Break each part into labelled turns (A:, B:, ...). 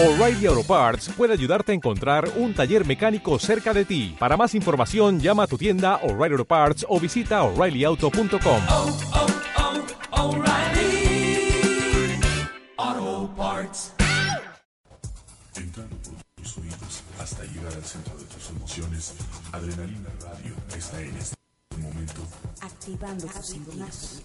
A: O'Reilly Auto Parts puede ayudarte a encontrar un taller mecánico cerca de ti. Para más información, llama a tu tienda O'Reilly Auto Parts o visita oreillyauto.com.
B: oh, oh, Parts.
C: Entrando por tus oídos hasta llegar al centro de tus emociones, Adrenalina Radio está en este momento.
D: Activando tus sentidos.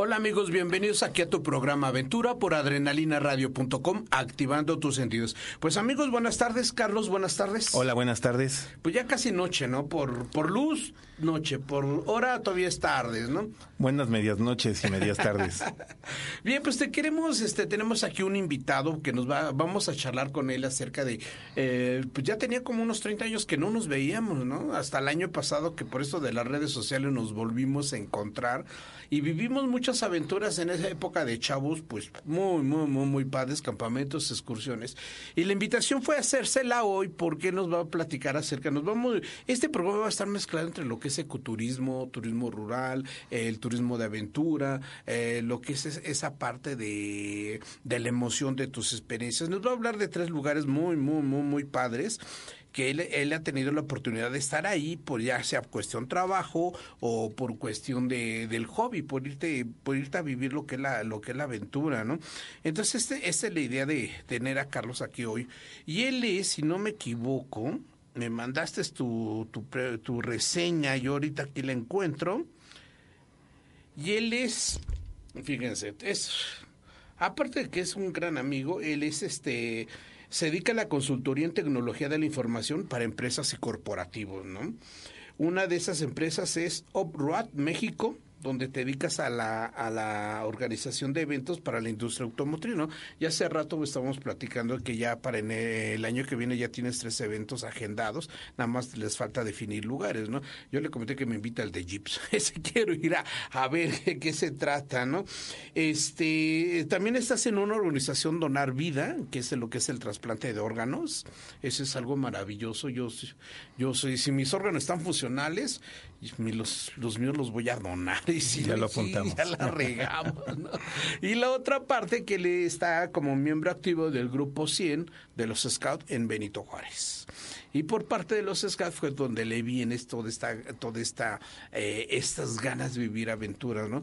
E: Hola amigos, bienvenidos aquí a tu programa Aventura por adrenalinaradio.com, activando tus sentidos. Pues amigos, buenas tardes, Carlos, buenas tardes.
F: Hola, buenas tardes.
E: Pues ya casi noche, ¿no? Por, por luz, noche, por hora todavía es tarde, ¿no?
F: Buenas medias noches y medias tardes.
E: Bien, pues te queremos, este, tenemos aquí un invitado que nos va, vamos a charlar con él acerca de, eh, pues ya tenía como unos 30 años que no nos veíamos, ¿no? Hasta el año pasado que por esto de las redes sociales nos volvimos a encontrar y vivimos muchas aventuras en esa época de chavos, pues muy, muy, muy, muy padres, campamentos, excursiones. Y la invitación fue a hacérsela hoy porque nos va a platicar acerca, nos vamos, este programa va a estar mezclado entre lo que es ecoturismo, turismo rural, el turismo de aventura, eh, lo que es es- esa parte de, de la emoción de tus experiencias. Nos va a hablar de tres lugares muy, muy, muy, muy padres que él, ha tenido la oportunidad de estar ahí, por ya sea cuestión trabajo o por cuestión de, del hobby, por irte, por irte a vivir lo que es la, lo que es la aventura, ¿no? Entonces, este, esta es la idea de tener a Carlos aquí hoy. Y él es, si no me equivoco, me mandaste tu, tu, tu reseña, yo ahorita aquí la encuentro. Y él es, fíjense, es, aparte de que es un gran amigo, él es este, se dedica a la consultoría en tecnología de la información para empresas y corporativos, ¿no? Una de esas empresas es UpRoad México, donde te dedicas a la, a la organización de eventos para la industria automotriz, ¿no? Ya hace rato estábamos platicando que ya para en el año que viene ya tienes tres eventos agendados, nada más les falta definir lugares, ¿no? Yo le comenté que me invita el de Jeeps, ese quiero ir a, a ver de qué se trata, ¿no? Este, también estás en una organización Donar Vida, que es lo que es el trasplante de órganos, eso es algo maravilloso, yo, yo soy, si mis órganos están funcionales, mi- los, los míos los voy a donar. Y si
F: Ya lo
E: sí,
F: apuntamos.
E: ya la regamos, ¿no? Y la otra parte que le está como miembro activo del grupo 100 de los Scouts en Benito Juárez. Y por parte de los Scouts fue donde le vi en esto, toda esta, toda esta, eh, estas ganas de vivir aventuras, ¿no?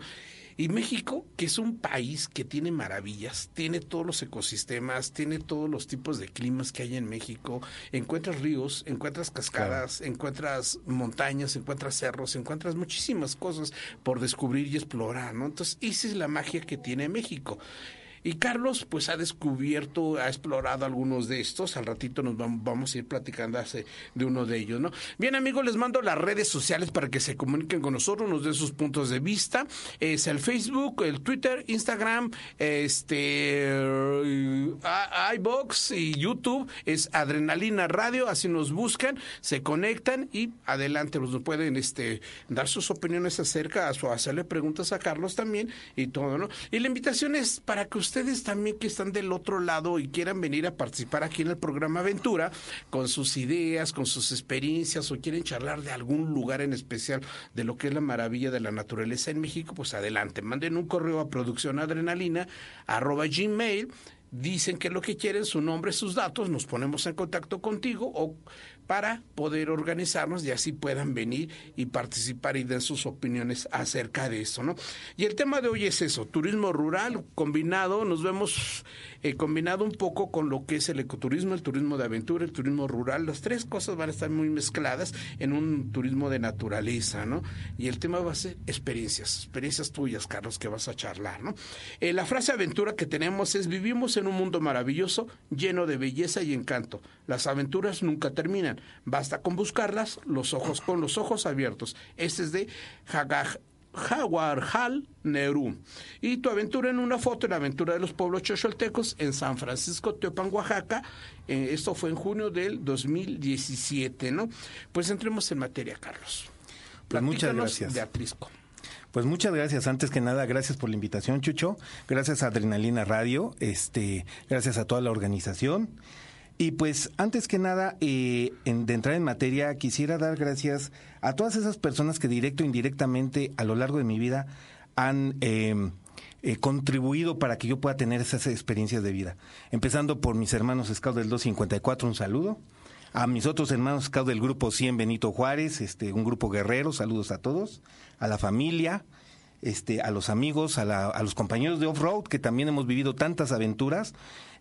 E: Y México, que es un país que tiene maravillas, tiene todos los ecosistemas, tiene todos los tipos de climas que hay en México. Encuentras ríos, encuentras cascadas, encuentras montañas, encuentras cerros, encuentras muchísimas cosas por descubrir y explorar, ¿no? Entonces, esa es la magia que tiene México. Y Carlos, pues ha descubierto, ha explorado algunos de estos. Al ratito nos vam- vamos a ir platicando de uno de ellos, ¿no? Bien, amigos, les mando las redes sociales para que se comuniquen con nosotros, nos den sus puntos de vista. Es el Facebook, el Twitter, Instagram, este, eh, iBox y YouTube. Es Adrenalina Radio, así nos buscan, se conectan y adelante, pues nos pueden este, dar sus opiniones acerca, o hacerle preguntas a Carlos también y todo, ¿no? Y la invitación es para que ustedes también que están del otro lado y quieran venir a participar aquí en el programa Aventura con sus ideas, con sus experiencias o quieren charlar de algún lugar en especial de lo que es la maravilla de la naturaleza en México, pues adelante, manden un correo a producción adrenalina arroba gmail dicen que lo que quieren, su nombre, sus datos, nos ponemos en contacto contigo o para poder organizarnos y así puedan venir y participar y den sus opiniones acerca de eso, ¿no? Y el tema de hoy es eso, turismo rural combinado, nos vemos eh, combinado un poco con lo que es el ecoturismo, el turismo de aventura, el turismo rural, las tres cosas van a estar muy mezcladas en un turismo de naturaleza, ¿no? Y el tema va a ser experiencias, experiencias tuyas, Carlos, que vas a charlar, ¿no? Eh, la frase aventura que tenemos es vivimos en un mundo maravilloso, lleno de belleza y encanto. Las aventuras nunca terminan, basta con buscarlas, los ojos con los ojos abiertos. Este es de Hagag Jaguarjal Nehru. Y tu aventura en una foto, la aventura de los pueblos chocholtecos en San Francisco, Teopan, Oaxaca. Eh, esto fue en junio del 2017, ¿no? Pues entremos en materia, Carlos.
F: Pues muchas gracias.
E: De.
F: Pues muchas gracias. Antes que nada, gracias por la invitación, Chucho. Gracias a Adrenalina Radio. Este, gracias a toda la organización. Y pues antes que nada, eh, de entrar en materia, quisiera dar gracias a todas esas personas que directo o indirectamente a lo largo de mi vida han eh, eh, contribuido para que yo pueda tener esas experiencias de vida. Empezando por mis hermanos Scout del 254, un saludo. A mis otros hermanos Scout del grupo 100 Benito Juárez, este, un grupo guerrero, saludos a todos. A la familia, este, a los amigos, a, la- a los compañeros de off-road, que también hemos vivido tantas aventuras,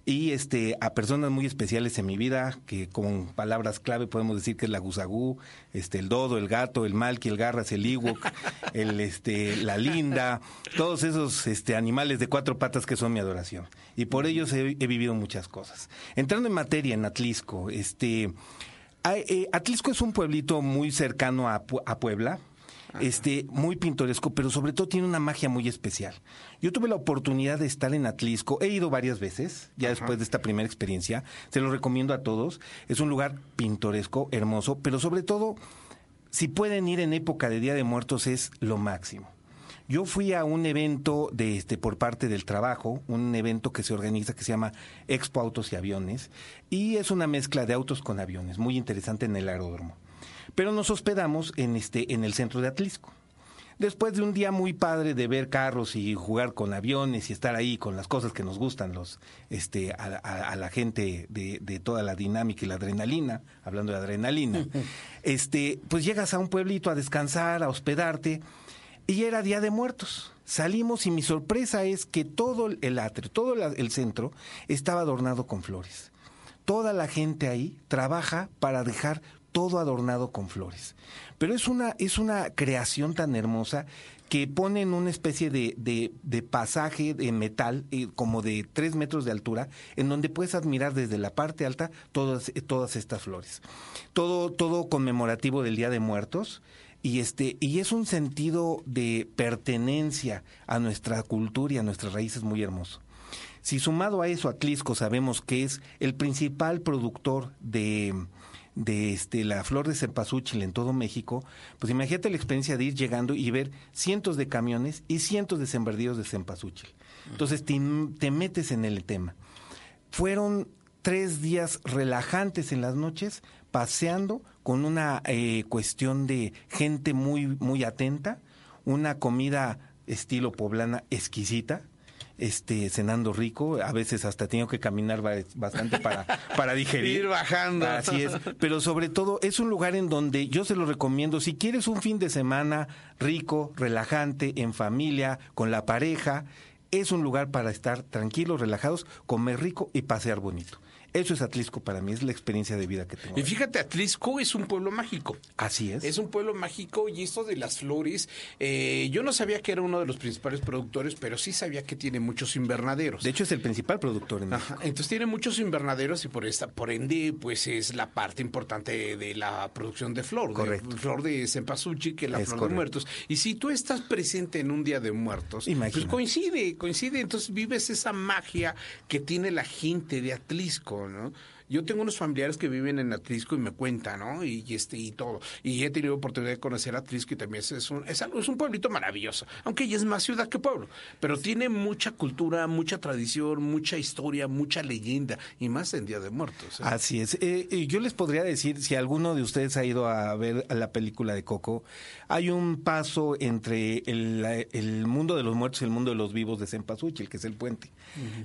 F: y este, a personas muy especiales en mi vida, que con palabras clave podemos decir que es la gusagú, este, el dodo, el gato, el malki, el garras, el iwok, el, este, la linda, todos esos este, animales de cuatro patas que son mi adoración. Y por ellos he, he vivido muchas cosas. Entrando en materia, en Atlisco, este, eh, Atlisco es un pueblito muy cercano a, a Puebla, este, muy pintoresco, pero sobre todo tiene una magia muy especial. Yo tuve la oportunidad de estar en Atlisco, he ido varias veces, ya después de esta primera experiencia, se lo recomiendo a todos. Es un lugar pintoresco, hermoso, pero sobre todo, si pueden ir en época de Día de Muertos es lo máximo. Yo fui a un evento de este por parte del trabajo, un evento que se organiza que se llama Expo Autos y Aviones y es una mezcla de autos con aviones, muy interesante en el aeródromo. Pero nos hospedamos en este en el centro de Atlisco. Después de un día muy padre de ver carros y jugar con aviones y estar ahí con las cosas que nos gustan los este a, a- a la gente de, de toda la dinámica y la adrenalina, hablando de adrenalina, este pues llegas a un pueblito a descansar, a hospedarte y era Día de Muertos. Salimos y mi sorpresa es que todo el atrio, todo el centro estaba adornado con flores. Toda la gente ahí trabaja para dejar todo adornado con flores. Pero es una, es una creación tan hermosa que ponen una especie de, de, de pasaje de metal, eh, como de tres metros de altura, en donde puedes admirar desde la parte alta todas, eh, todas estas flores. Todo, todo conmemorativo del Día de Muertos. Y este, y es un sentido de pertenencia a nuestra cultura y a nuestras raíces muy hermoso. Si sumado a eso, Atlisco sabemos que es el principal productor de, de este, la flor de cempasúchil en todo México, pues imagínate la experiencia de ir llegando y ver cientos de camiones y cientos de sembradíos de cempasúchil. Entonces te, te metes en el tema. Fueron tres días relajantes en las noches, paseando con una eh, cuestión de gente muy, muy atenta, una comida estilo poblana exquisita, este cenando rico, a veces hasta tengo que caminar ba- bastante para, para digerir.
E: Ir bajando.
F: Así es, pero sobre todo es un lugar en donde yo se lo recomiendo, si quieres un fin de semana rico, relajante, en familia, con la pareja, es un lugar para estar tranquilos, relajados, comer rico y pasear bonito. Eso es Atlisco para mí, es la experiencia de vida que tengo.
E: Y fíjate, Atlisco es un pueblo mágico.
F: Así es.
E: Es un pueblo mágico y esto de las flores, eh, yo no sabía que era uno de los principales productores, pero sí sabía que tiene muchos invernaderos.
F: De hecho es el principal productor en México.
E: Ajá, Entonces tiene muchos invernaderos y por esta, por ende, pues es la parte importante de la producción de flor,
F: Correcto.
E: de flor de cempasúchil, que es la
F: Es
E: flor
F: correcto.
E: de muertos. Y si tú estás presente en un día de muertos, pues coincide, coincide, entonces vives esa magia que tiene la gente de Atlisco, ¿no? Yo tengo unos familiares que viven en Atlisco y me cuentan, ¿no? Y, y este y todo. Y he tenido oportunidad de conocer Atlisco y también es, es un, es, algo- es un pueblito maravilloso, aunque ya es más ciudad que pueblo, pero tiene mucha cultura, mucha tradición, mucha historia, mucha leyenda y más en Día de Muertos. ¿eh?
F: Así es. Eh, yo les podría decir, si alguno de ustedes ha ido a ver la película de Coco, hay un paso entre el, mundo de los muertos y el mundo de los vivos de Cempasúchil, que es el puente.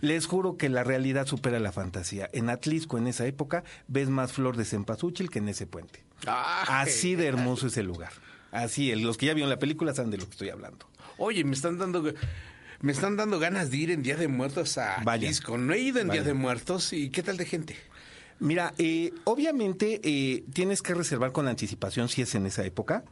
F: Les juro que la realidad supera la fantasía. En Atlisco, en esa época, ves más flor de Cempasúchil que en ese puente.
E: Ah,
F: Así de hermoso es el lugar. Así, los que ya vieron la película saben de lo que estoy hablando.
E: Oye, me están dando me están dando ganas de ir en Día de Muertos a
F: Vayan.
E: Atlisco. No he ido en Día de Muertos y ¿qué tal de gente?
F: Mira, eh, obviamente eh, tienes que reservar con anticipación si es en esa época.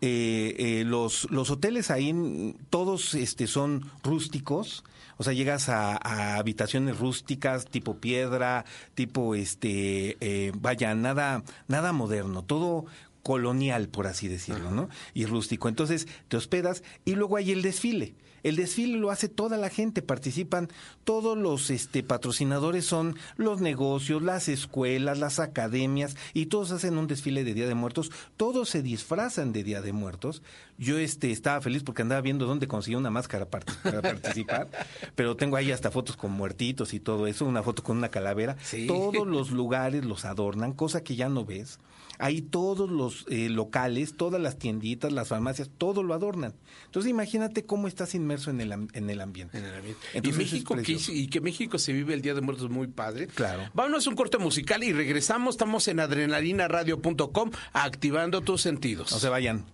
F: Eh, eh, los, los hoteles ahí, todos este, son rústicos. O sea, llegas a, habitaciones rústicas, tipo piedra, tipo, este, eh, vaya, nada, nada moderno, todo colonial, por así decirlo, ¿no? Y rústico. Entonces, te hospedas y luego hay el desfile. El desfile lo hace toda la gente, participan todos los este, patrocinadores, son los negocios, las escuelas, las academias, y todos hacen un desfile de Día de Muertos, todos se disfrazan de Día de Muertos. Yo este, estaba feliz porque andaba viendo dónde conseguí una máscara para, para participar, pero tengo ahí hasta fotos con muertitos y todo eso, una foto con una calavera.
E: Sí.
F: Todos los lugares los adornan, cosa que ya no ves. Ahí todos los eh, locales, todas las tienditas, las farmacias, todo lo adornan. Entonces imagínate cómo estás inmerso en el, en el ambiente.
E: En el ambiente.
F: Entonces,
E: y
F: es
E: México que, y que México se vive el Día de Muertos muy padre.
F: Claro.
E: Vámonos a un corte musical y regresamos. Estamos en adrenalinaradio.com activando tus sentidos.
F: No se vayan.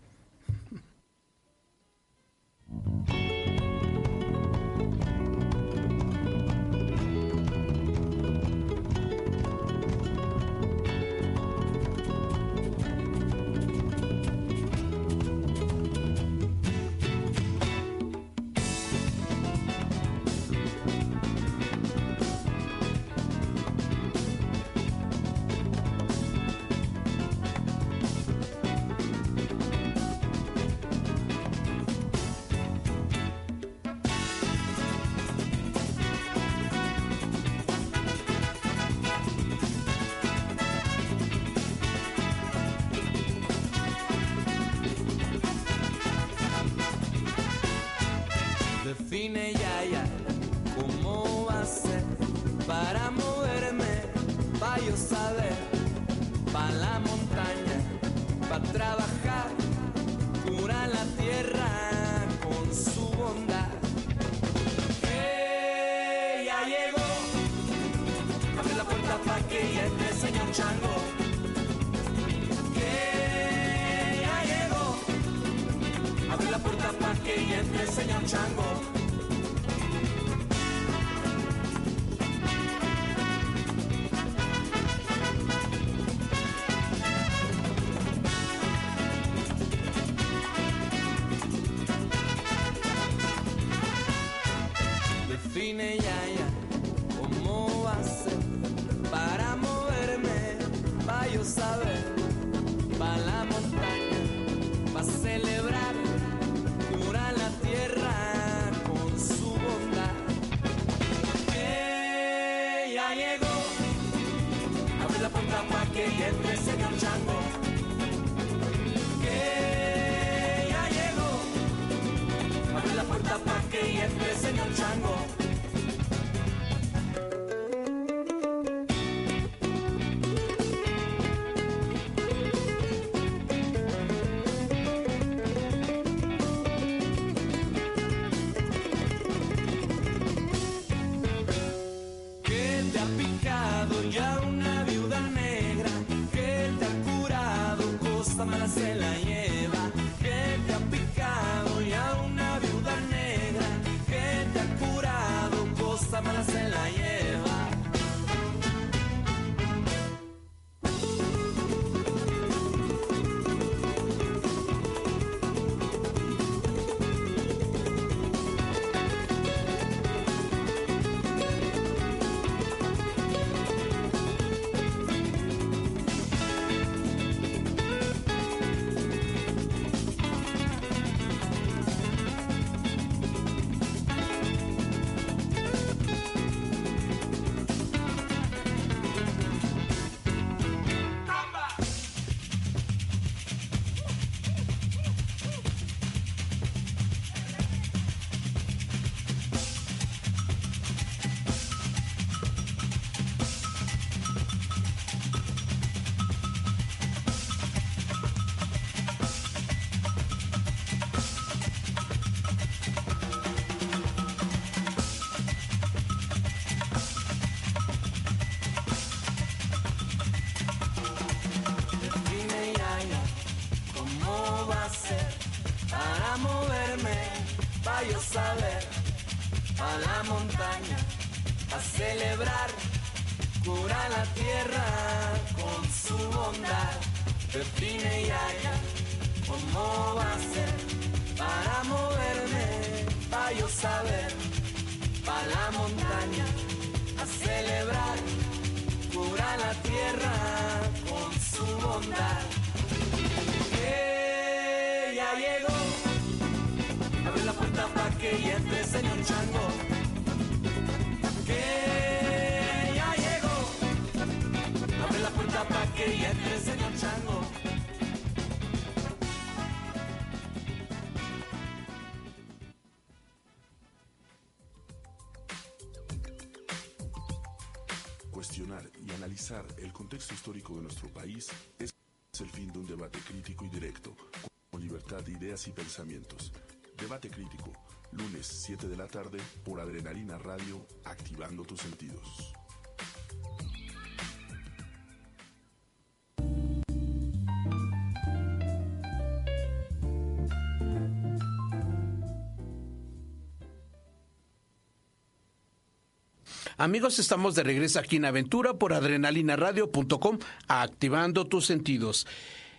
B: Que entre el señor Chango.
C: Cuestionar y analizar el contexto histórico de nuestro país es el fin de un debate crítico y directo, con libertad de ideas y pensamientos. Debate crítico, lunes 7 de la tarde por Adrenalina Radio, activando tus sentidos.
E: Amigos, estamos de regreso aquí en Aventura por adrenalinaradio.com, activando tus sentidos.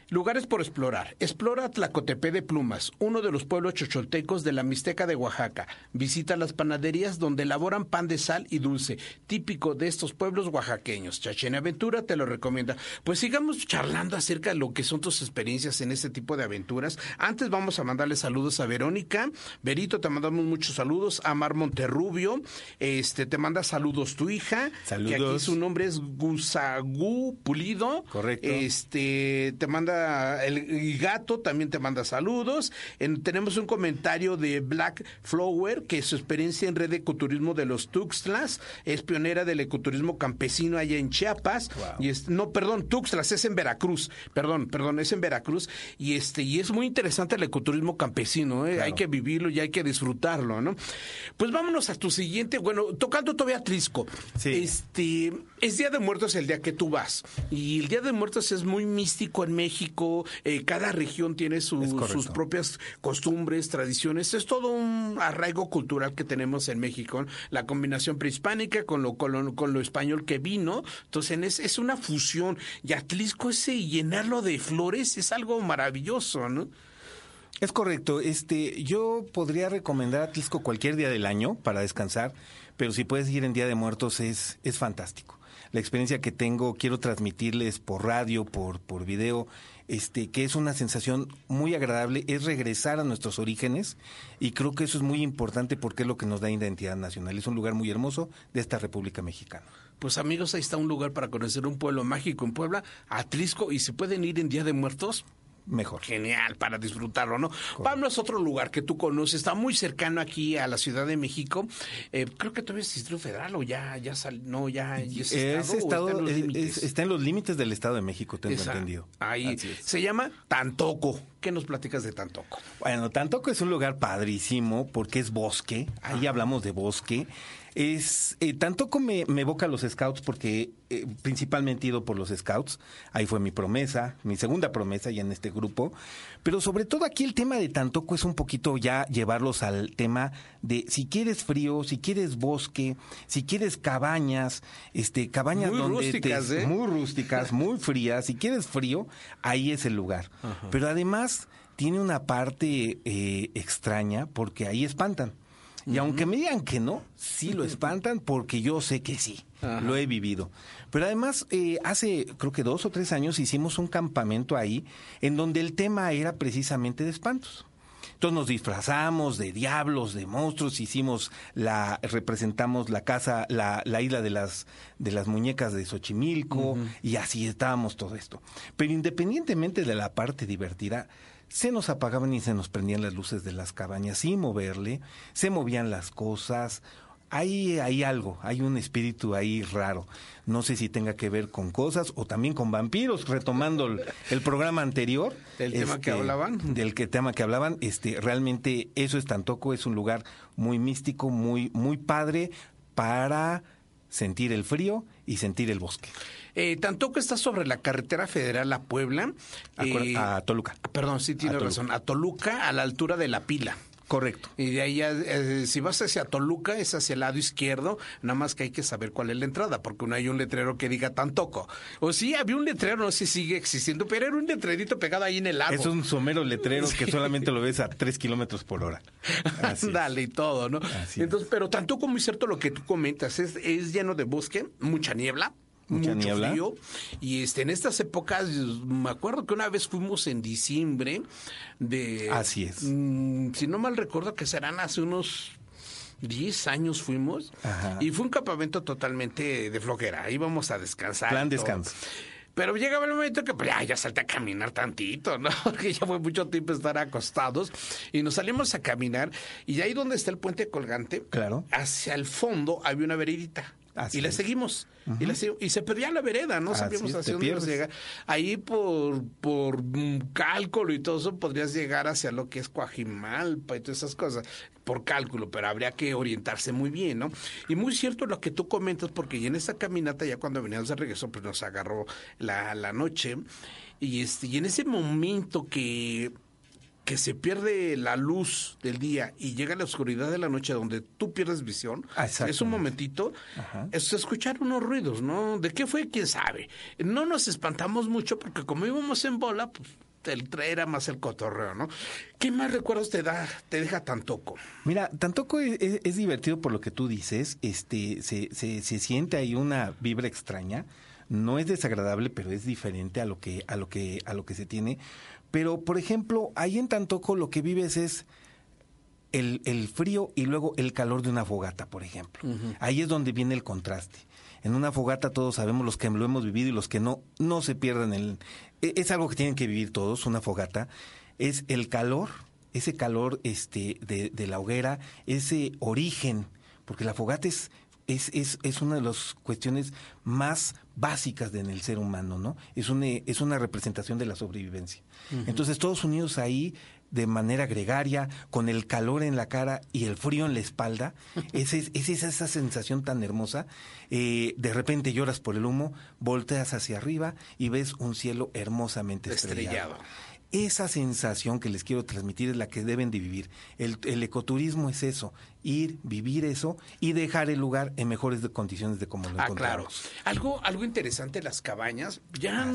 E: Lugares por explorar. Explora Tlacotepé de Plumas, uno de los pueblos chocholtecos de la Mixteca de Oaxaca. Visita las panaderías donde elaboran pan de sal y dulce, típico de estos pueblos oaxaqueños. Chachena Aventura te lo recomienda. Pues sigamos charlando acerca de lo que son tus experiencias en este tipo de aventuras. Antes vamos a mandarle saludos a Verónica. Verito, te mandamos muchos saludos. A Mar Monterrubio, este, te manda saludos tu hija.
F: Saludos.
E: Que aquí su nombre es Gusagú Pulido.
F: Correcto.
E: Este, te manda el, gato también te manda saludos. En- tenemos un comentario de Black Flower que su experiencia en red de ecoturismo de los Tuxtlas es pionera del ecoturismo campesino allá en Chiapas. Y es, no, perdón, Tuxtlas es en Veracruz. Perdón, perdón, es en Veracruz y este y es muy interesante el ecoturismo campesino, ¿eh? hay que vivirlo y hay que disfrutarlo, ¿no? Pues vámonos a tu siguiente, bueno, tocando todavía Trisco.
F: Sí.
E: Este, es Día de Muertos el día que tú vas. Y el Día de Muertos es muy místico en México. Eh, cada región tiene su- sus propias costumbres, tradiciones. Es todo un arraigo cultural que tenemos en México. La combinación prehispánica con lo, con lo, con lo español que vino. Entonces es, es una fusión. Y Atlisco ese llenarlo de flores es algo maravilloso, ¿no?
F: Es correcto. Este, yo podría recomendar Atlisco cualquier día del año para descansar, pero si puedes ir en Día de Muertos es, es fantástico. La experiencia que tengo, quiero transmitirles por radio, por, por video, este, que es una sensación muy agradable, es regresar a nuestros orígenes y creo que eso es muy importante porque es lo que nos da identidad nacional. Es un lugar muy hermoso de esta República Mexicana.
E: Pues amigos, ahí está un lugar para conocer un pueblo mágico en Puebla, Atlisco, y se pueden ir en Día de Muertos.
F: Mejor.
E: Genial para disfrutarlo, ¿no? Vámonos a otro lugar que tú conoces, está muy cercano aquí a la Ciudad de México. Eh, creo que todavía es Distrito Federal o ya, ya sal, no, ya, ya es
F: Es
E: estado, está en los
F: es-
E: límites?
F: es- está en los límites del Estado de México, tengo
E: Esa-
F: entendido.
E: Ahí
F: es.
E: se llama Tantoco. ¿Qué nos platicas de Tantoco?
F: Bueno, Tantoco es un lugar padrísimo porque es bosque. Ahí hablamos de bosque. Es eh, Tantoco me, me evoca a los scouts porque eh, principalmente he ido por los scouts. Ahí fue mi promesa, mi segunda promesa ya en este grupo. Pero sobre todo aquí el tema de Tantoco es un poquito ya llevarlos al tema de si quieres frío, si quieres bosque, si quieres cabañas, este cabañas
E: Muy
F: donde te-
E: rústicas, ¿eh?
F: muy rústicas, muy frías. Si quieres frío, ahí es el lugar. Pero además tiene una parte eh, extraña porque ahí espantan. Y aunque me digan que no, sí lo espantan porque yo sé que sí, lo he vivido. Pero además, eh, hace creo que dos o tres años hicimos un campamento ahí en donde el tema era precisamente de espantos. Entonces nos disfrazamos de diablos, de monstruos, hicimos la, representamos la casa, la, la isla de las, de las muñecas de Xochimilco, y así estábamos todo esto. Pero independientemente de la parte divertida, se nos apagaban y se nos prendían las luces de las cabañas sin moverle, se movían las cosas. Hay, hay algo, hay un espíritu ahí raro. No sé si tenga que ver con cosas o también con vampiros, retomando el, el programa anterior.
E: ¿Del tema que hablaban?
F: Del que, tema que hablaban. Este, realmente eso es Tantoco, es un lugar muy místico, muy, muy padre para sentir el frío y sentir el bosque.
E: Eh, Tantoco está sobre la carretera federal a Puebla. Eh,
F: a Toluca.
E: Perdón, sí tiene razón. A Toluca, a la altura de la pila.
F: Correcto.
E: Y de ahí, eh, si vas hacia Toluca, es hacia el lado izquierdo, nada más que hay que saber cuál es la entrada, porque no hay un letrero que diga Tantoco. O sí, había un letrero, no sé si sigue existiendo, pero era un letrerito pegado ahí en el lago.
F: Es un somero letrero que solamente lo ves a 3 kilómetros por hora. Es.
E: Ándale y todo, ¿no?
F: Así
E: Entonces, pero Tantoco, muy cierto lo que tú comentas, es, es lleno de bosque, mucha niebla.
F: Mucha
E: mucho
F: niebla.
E: frío y este en estas épocas me acuerdo que una vez fuimos en diciembre de
F: Así es.
E: mm, si no mal recuerdo que serán hace unos 10 años fuimos
F: Ajá.
E: y fue un campamento totalmente de flojera. Íbamos a descansar.
F: Plan descanso.
E: Pero llegaba el momento que pues, ya, ya salté a caminar tantito, ¿no? Porque ya fue mucho tiempo estar acostados. Y nos salimos a caminar. Y ahí donde está el puente colgante,
F: Claro.
E: hacia el fondo había una veredita.
F: Así
E: y la
F: es.
E: seguimos. y, y se perdía la vereda, no sabíamos hacia dónde íbamos a llegar. Ahí por, por mm, cálculo y todo eso podrías llegar hacia lo que es Coajimalpa y todas esas cosas. Por cálculo, pero habría que orientarse muy bien, ¿no? Y muy cierto lo que tú comentas, porque ya en esa caminata, ya cuando veníamos de regreso, pues nos agarró la, la noche. Y, este, y en ese momento que que se pierde la luz del día y llega la oscuridad de la noche donde tú pierdes visión,
F: Ah,
E: es un momentito,
F: Ajá.
E: es escuchar unos ruidos, ¿no? ¿De qué fue? ¿Quién sabe? No nos espantamos mucho porque como íbamos en bola, pues el era más el cotorreo, ¿no? ¿Qué más recuerdos te da, te deja Tantoco?
F: Mira, tampoco es, es- es divertido por lo que tú dices, este, se, se, se siente ahí una vibra extraña, no es desagradable, pero es diferente a lo que, a lo que, a lo que se tiene. Pero, por ejemplo, ahí en Tantoco lo que vives es el, el frío y luego el calor de una fogata, por ejemplo. Ahí es donde viene el contraste. En una fogata todos sabemos los que lo hemos vivido y los que no, no se pierdan el... e- Es algo que tienen que vivir todos, una fogata. Es el calor, ese calor este, de, de la hoguera, ese origen, porque la fogata es, es, es, es una de las cuestiones más básicas de- en el ser humano, ¿no? Es una, es una representación de la sobrevivencia. Entonces todos unidos ahí de manera gregaria, con el calor en la cara y el frío en la espalda, esa es, esa, es esa sensación tan hermosa. Eh, de repente lloras por el humo, volteas hacia arriba y ves un cielo hermosamente estrellado.
E: Estrellado.
F: Esa sensación que les quiero transmitir es la que deben de vivir. El, el ecoturismo es eso, ir, vivir eso y dejar el lugar en mejores de- condiciones de como lo
E: Ah, claro. Algo, algo interesante, las cabañas. Ya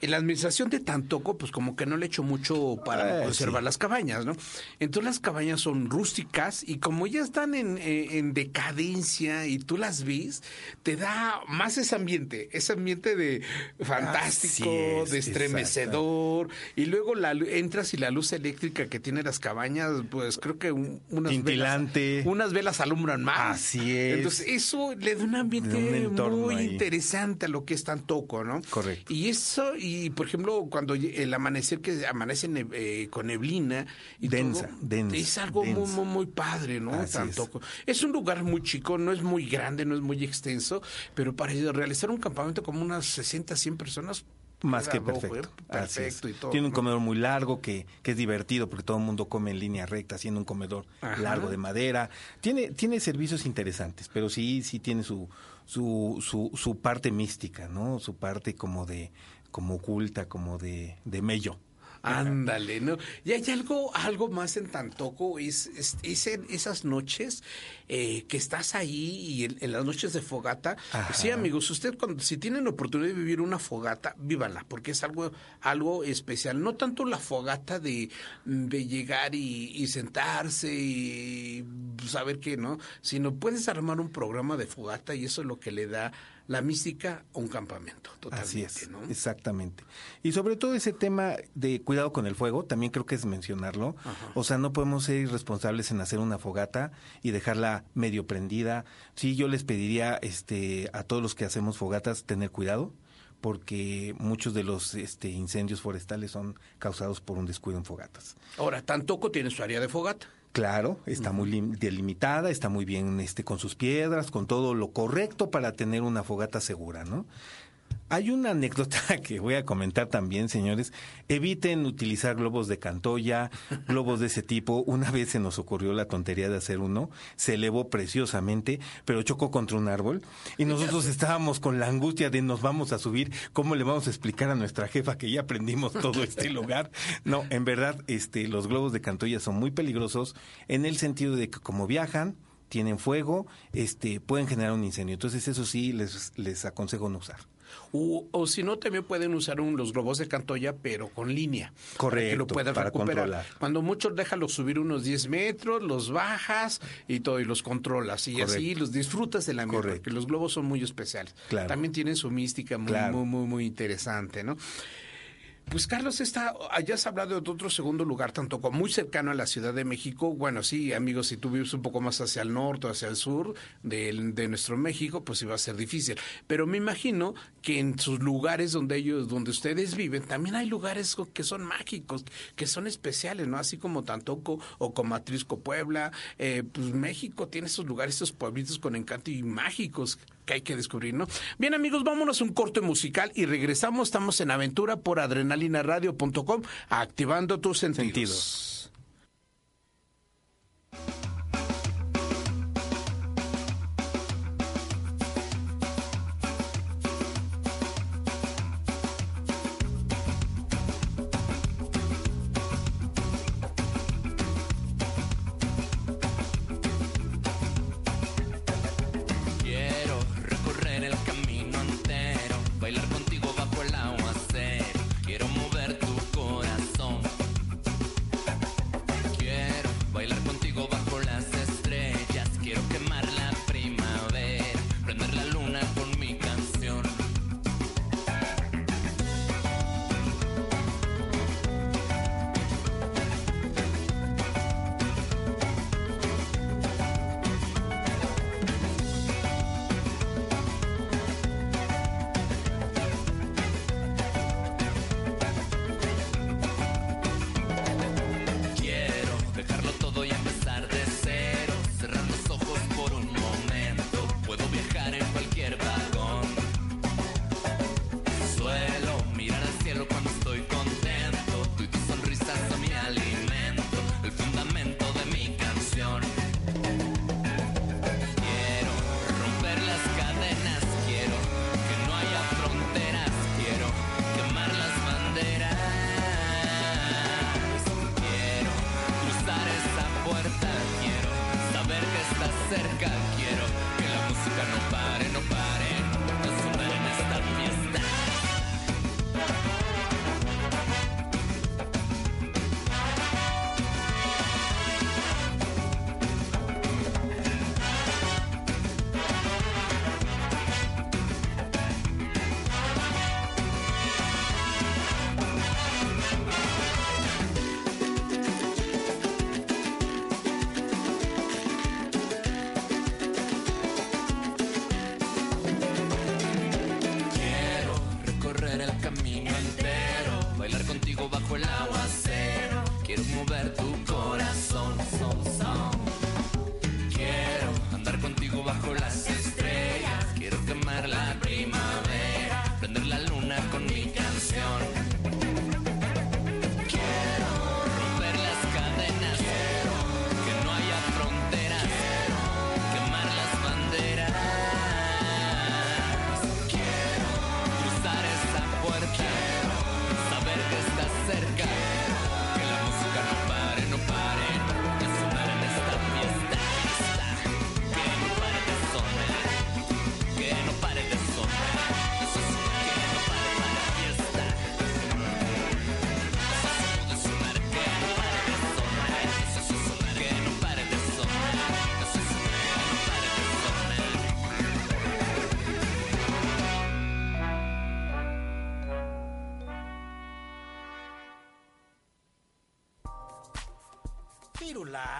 E: en la administración de Tantoco, pues como que no le echo mucho para
F: Eh,
E: conservar
F: sí.
E: las cabañas, ¿no? Entonces las cabañas son rústicas y como ya están en, eh, en decadencia y tú las ves, te da más ese ambiente, ese ambiente de fantástico,
F: es,
E: de estremecedor. Y luego la, entras y la luz eléctrica que tiene las cabañas, pues creo que un- unas velas, unas velas alumbran más.
F: Así es.
E: Entonces eso le da un ambiente
F: un
E: muy
F: ahí.
E: interesante a lo que es Tantoco, ¿no?
F: Correcto.
E: Y eso, y por ejemplo, cuando el amanecer que amanece ne- eh, con neblina y
F: Densa,
E: todo,
F: densa,
E: es algo muy,
F: densa.
E: muy, muy padre, ¿no?
F: Así
E: Tantoco. Es. un lugar muy chico, no es muy grande, no es muy extenso, pero para realizar un campamento como unas 60, 100 personas,
F: Más que perfecto.
E: ¿eh?
F: Así es.
E: Perfecto y todo.
F: Tiene un comedor muy largo que, que es divertido porque todo el mundo come en línea recta, haciendo un comedor
E: Ajá.
F: largo de madera. Tiene, tiene servicios interesantes, pero sí, sí tiene su, su, su, su parte mística, ¿no? Su parte como de, como oculta, como de, de mello.
E: Ándale, ¿no? Y hay algo, algo más en Tantoco, es, es, es en esas noches eh, que estás ahí y en, en las noches de fogata.
F: Ajá.
E: Sí, amigos, usted cuando si tienen la oportunidad de vivir una fogata, vívanla, porque es algo, algo especial. No tanto la fogata de, de llegar y, y sentarse y saber qué, ¿no? Sino puedes armar un programa de fogata y eso es lo que le da la mística a un campamento. Totalmente,
F: Así es,
E: ¿no?
F: exactamente. Y sobre todo ese tema de cuidado con el fuego, también creo que es mencionarlo. O sea, no podemos ser irresponsables en hacer una fogata y dejarla medio prendida. Sí, yo les pediría este, a todos los que hacemos fogatas tener cuidado porque muchos de los este, incendios forestales son causados por un descuido en fogatas.
E: Ahora, Tantoco tiene su área de fogata.
F: Claro, está muy lim- delimitada, está muy bien este, con sus piedras, con todo lo correcto para tener una fogata segura, ¿no? Hay una anécdota que voy a comentar también, señores. Eviten utilizar globos de cantoya, globos de ese tipo. Una vez se nos ocurrió la tontería de hacer uno, se elevó preciosamente, pero chocó contra un árbol y nosotros estábamos con la angustia de nos vamos a subir, ¿cómo le vamos a explicar a nuestra jefa que ya aprendimos todo este lugar? No, en verdad, este, los globos de cantoya son muy peligrosos en el sentido de que como viajan, tienen fuego, este, pueden generar un incendio. Entonces eso sí les, les aconsejo no usar.
E: O, o si no, también pueden usar un- los globos de Cantoya, pero con línea. Para que
F: Correcto,
E: lo puedas
F: para
E: recuperar.
F: controlar.
E: Cuando muchos déjalos subir unos 10 metros, los bajas y todo, y los controlas. Y así
F: Correcto.
E: los disfrutas del ambiente,
F: Correcto.
E: porque los globos son muy especiales.
F: Claro.
E: También tienen su mística muy,
F: Claro.
E: muy, muy, muy interesante, ¿no? Pues Carlos está, ya has hablado de otro segundo lugar, tanto como muy cercano a la Ciudad de México. Bueno, sí, amigos, si tú vives un poco más hacia el norte o hacia el sur de, de nuestro México, pues iba a ser difícil. Pero me imagino que en sus lugares donde ellos, donde ustedes viven, también hay lugares que son mágicos, que son especiales, ¿no? Así como Tantoco o como Atrisco Puebla. Eh, pues México tiene esos lugares, esos pueblitos con encanto y mágicos que hay que descubrir, ¿no? Bien, amigos, vámonos a un corte musical y regresamos. Estamos en Aventura por adrenalinaradio.com, activando tus sentidos.
B: Sentidos.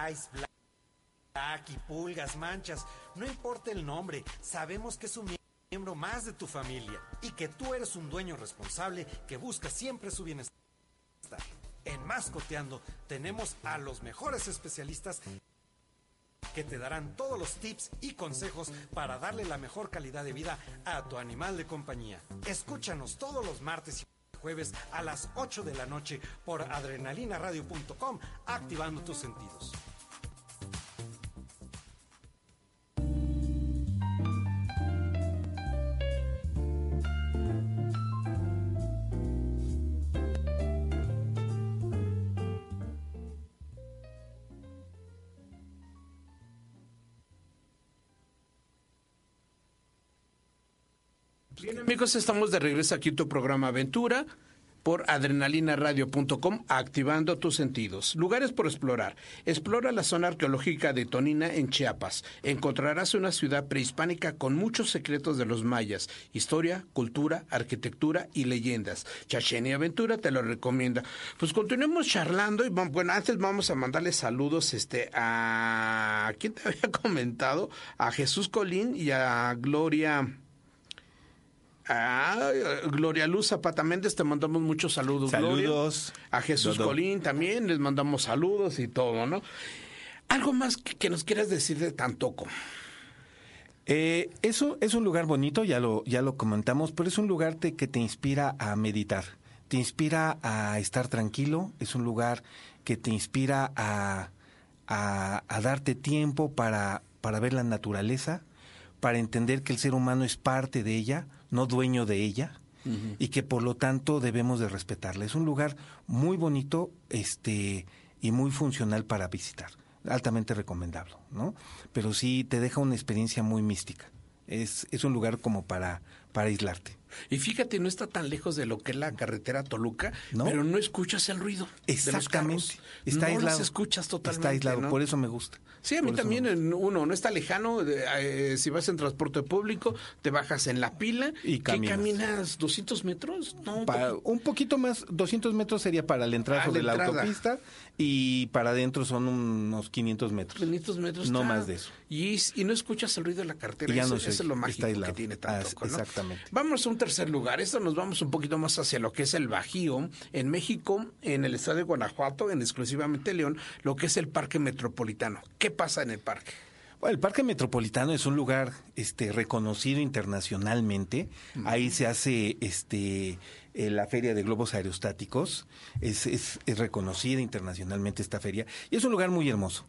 G: Firulais, Black y pulgas, manchas, no importa el nombre, sabemos que es un miembro más de tu familia y que tú eres un dueño responsable que busca siempre su bienestar. En Mascoteando tenemos a los mejores especialistas que te darán todos los tips y consejos para darle la mejor calidad de vida a tu animal de compañía. Escúchanos todos los martes y jueves a las 8 de la noche por adrenalinaradio.com, activando tus sentidos.
E: Bien, amigos, estamos de regreso aquí en tu programa Aventura por adrenalinaradio.com activando tus sentidos. Lugares por explorar. Explora la zona arqueológica de Tonina en Chiapas. Encontrarás una ciudad prehispánica con muchos secretos de los mayas, historia, cultura, arquitectura y leyendas. Chachen y Aventura te lo recomienda. Pues continuemos charlando y bueno, antes vamos a mandarle saludos este a ¿quién te había comentado? A Jesús Colín y a Gloria Ah, Gloria Luz Zapata Méndez, te mandamos muchos saludos.
F: Saludos.
E: Gloria. A Jesús
F: Dodo.
E: Colín también, les mandamos saludos y todo, ¿no? Algo más que, que nos quieras decir de Tantoco.
F: Eh, eso es un lugar bonito, ya lo, ya lo comentamos, pero es un lugar te- que te inspira a meditar, te inspira a estar tranquilo, es un lugar que te inspira a, a, a darte tiempo para, para ver la naturaleza, para entender que el ser humano es parte de ella, no dueño de ella, y que por lo tanto debemos de respetarla. Es un lugar muy bonito este, y muy funcional para visitar altamente recomendable, ¿no? Pero sí te deja una experiencia muy mística. Es, es un lugar como para, para aislarte.
E: Y fíjate, no está tan lejos de lo que es la carretera Toluca,
F: No.
E: pero no escuchas el ruido. de los
F: Exactamente. Está
E: no
F: aislado.
E: los escuchas totalmente.
F: Está aislado,
E: ¿no?
F: por eso me gusta.
E: Sí, a mí también uno, no está lejano, de, eh, si vas en transporte público, te bajas en la pila
F: Y
E: ¿qué
F: caminas.
E: caminas 200 metros, no, un poquito.
F: un poquito más, 200 metros sería para entrada
E: Ah,
F: sobre
E: la
F: la,
E: entrada.
F: autopista y para adentro son unos 500 metros.
E: 500 metros.
F: No
E: está.
F: más de eso.
E: Y, y no escuchas el ruido de la carretera.
F: Y ya
E: eso,
F: no se
E: eso es lo
F: está
E: mágico que tiene
F: Ah,
E: tanto. ¿no?
F: exactamente.
E: Vamos a un tercer lugar. Esto nos vamos un poquito más hacia lo que es el Bajío. En México, en el estado de Guanajuato, en exclusivamente León, lo que es el Parque Metropolitano. ¿Qué pasa en el parque?
F: Bueno, el Parque Metropolitano es un lugar este, reconocido internacionalmente. Ahí se hace este, eh, la Feria de Globos Aerostáticos. Es, es, es reconocida internacionalmente esta feria. Y es un lugar muy hermoso.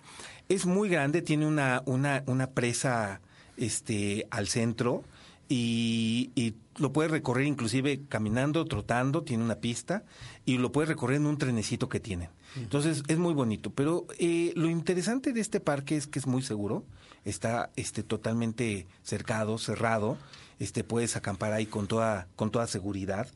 F: Es muy grande, tiene una, una, una presa este, al centro y, y lo puedes recorrer inclusive caminando, trotando, tiene una pista y lo puedes recorrer en un trenecito que tienen. Entonces es muy bonito, pero eh, lo interesante de este parque es que es muy seguro, está este totalmente cercado, cerrado, este puedes acampar ahí con toda con toda seguridad.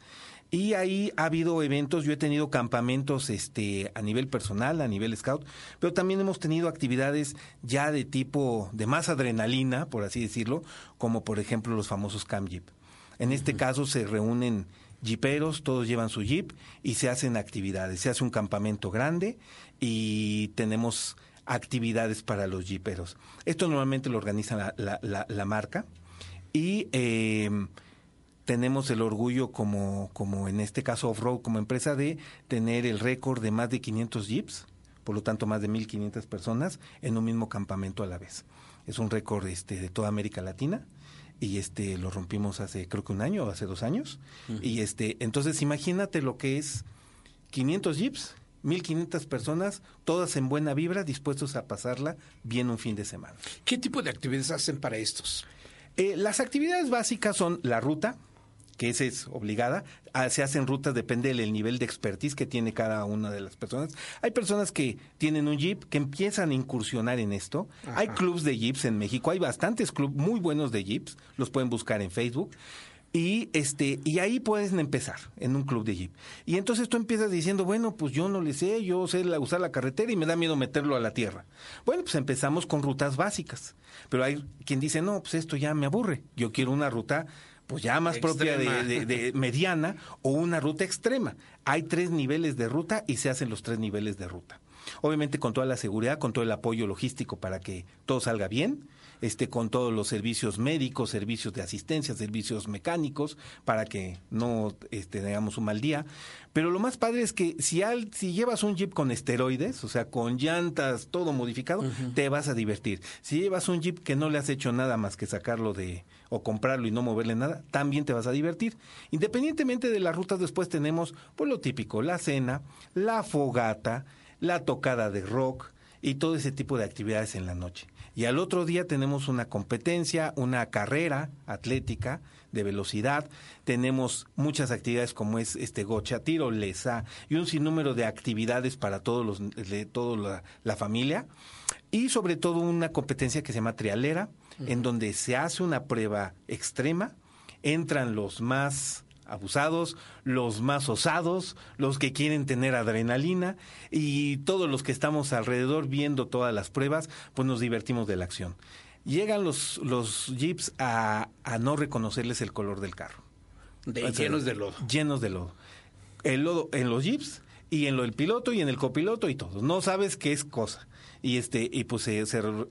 F: Y ahí ha habido eventos, yo he tenido campamentos este a nivel personal, a nivel scout, pero también hemos tenido actividades ya de tipo de más adrenalina, por así decirlo, como por ejemplo los famosos Camp Jeep. En este caso se reúnen jeeperos, todos llevan su jeep y se hacen actividades. Se hace un campamento grande y tenemos actividades para los jeeperos. Esto normalmente lo organiza la, la- la- la marca y eh, tenemos el orgullo como, como en este caso off-road como empresa de tener el récord de más de 500 jeeps, por lo tanto más de 1.500 personas en un mismo campamento a la vez. Es un récord este, de toda América Latina y este lo rompimos hace creo que un año o hace dos años y este entonces imagínate lo que es 500 jeeps 1500 personas todas en buena vibra dispuestos a pasarla bien un fin de semana
E: ¿Qué tipo de actividades hacen para estos?
F: eh, las actividades básicas son la ruta, que esa es obligada. Ah, se hacen rutas, depende del nivel de expertise que tiene cada una de las personas. Hay personas que tienen un jeep, que empiezan a incursionar en esto. Hay clubs de jeeps en México, hay bastantes clubs muy buenos de jeeps, los pueden buscar en Facebook. Y este y ahí pueden empezar en un club de jeep. Y entonces tú empiezas diciendo, bueno, pues yo no le sé, yo sé la- usar la carretera y me da miedo meterlo a la tierra. Bueno, pues empezamos con rutas básicas. Pero hay quien dice, no, pues esto ya me aburre. Yo quiero una ruta pues ya más propia de, de- de mediana o una ruta extrema. Hay tres niveles de ruta y se hacen los tres niveles de ruta. Obviamente con toda la seguridad, con todo el apoyo logístico para que todo salga bien, este, con todos los servicios médicos, servicios de asistencia, servicios mecánicos, para que no este, tengamos un mal día. Pero lo más padre es que si, al, si llevas un jeep con esteroides, o sea, con llantas, todo modificado, te vas a divertir. Si llevas un jeep que no le has hecho nada más que sacarlo de o comprarlo y no moverle nada, también te vas a divertir. Independientemente de las rutas, después tenemos pues lo típico, la cena, la fogata, la tocada de rock y todo ese tipo de actividades en la noche. Y al otro día tenemos una competencia, una carrera atlética de velocidad, tenemos muchas actividades como es este gocha, tiro, lesa y un sinnúmero de actividades para todos los de toda la, la familia. Y sobre todo una competencia que se llama trialera en donde se hace una prueba extrema, entran los más abusados, los más osados, los que quieren tener adrenalina y todos los que estamos alrededor viendo todas las pruebas, pues nos divertimos de la acción. Llegan los, los jeeps a, a no reconocerles el color del carro.
E: De,
F: O sea,
E: llenos de lodo.
F: Llenos de lodo. El lodo en los jeeps y en lo del piloto y en el copiloto y todo. No sabes qué es cosa. Y este y pues se-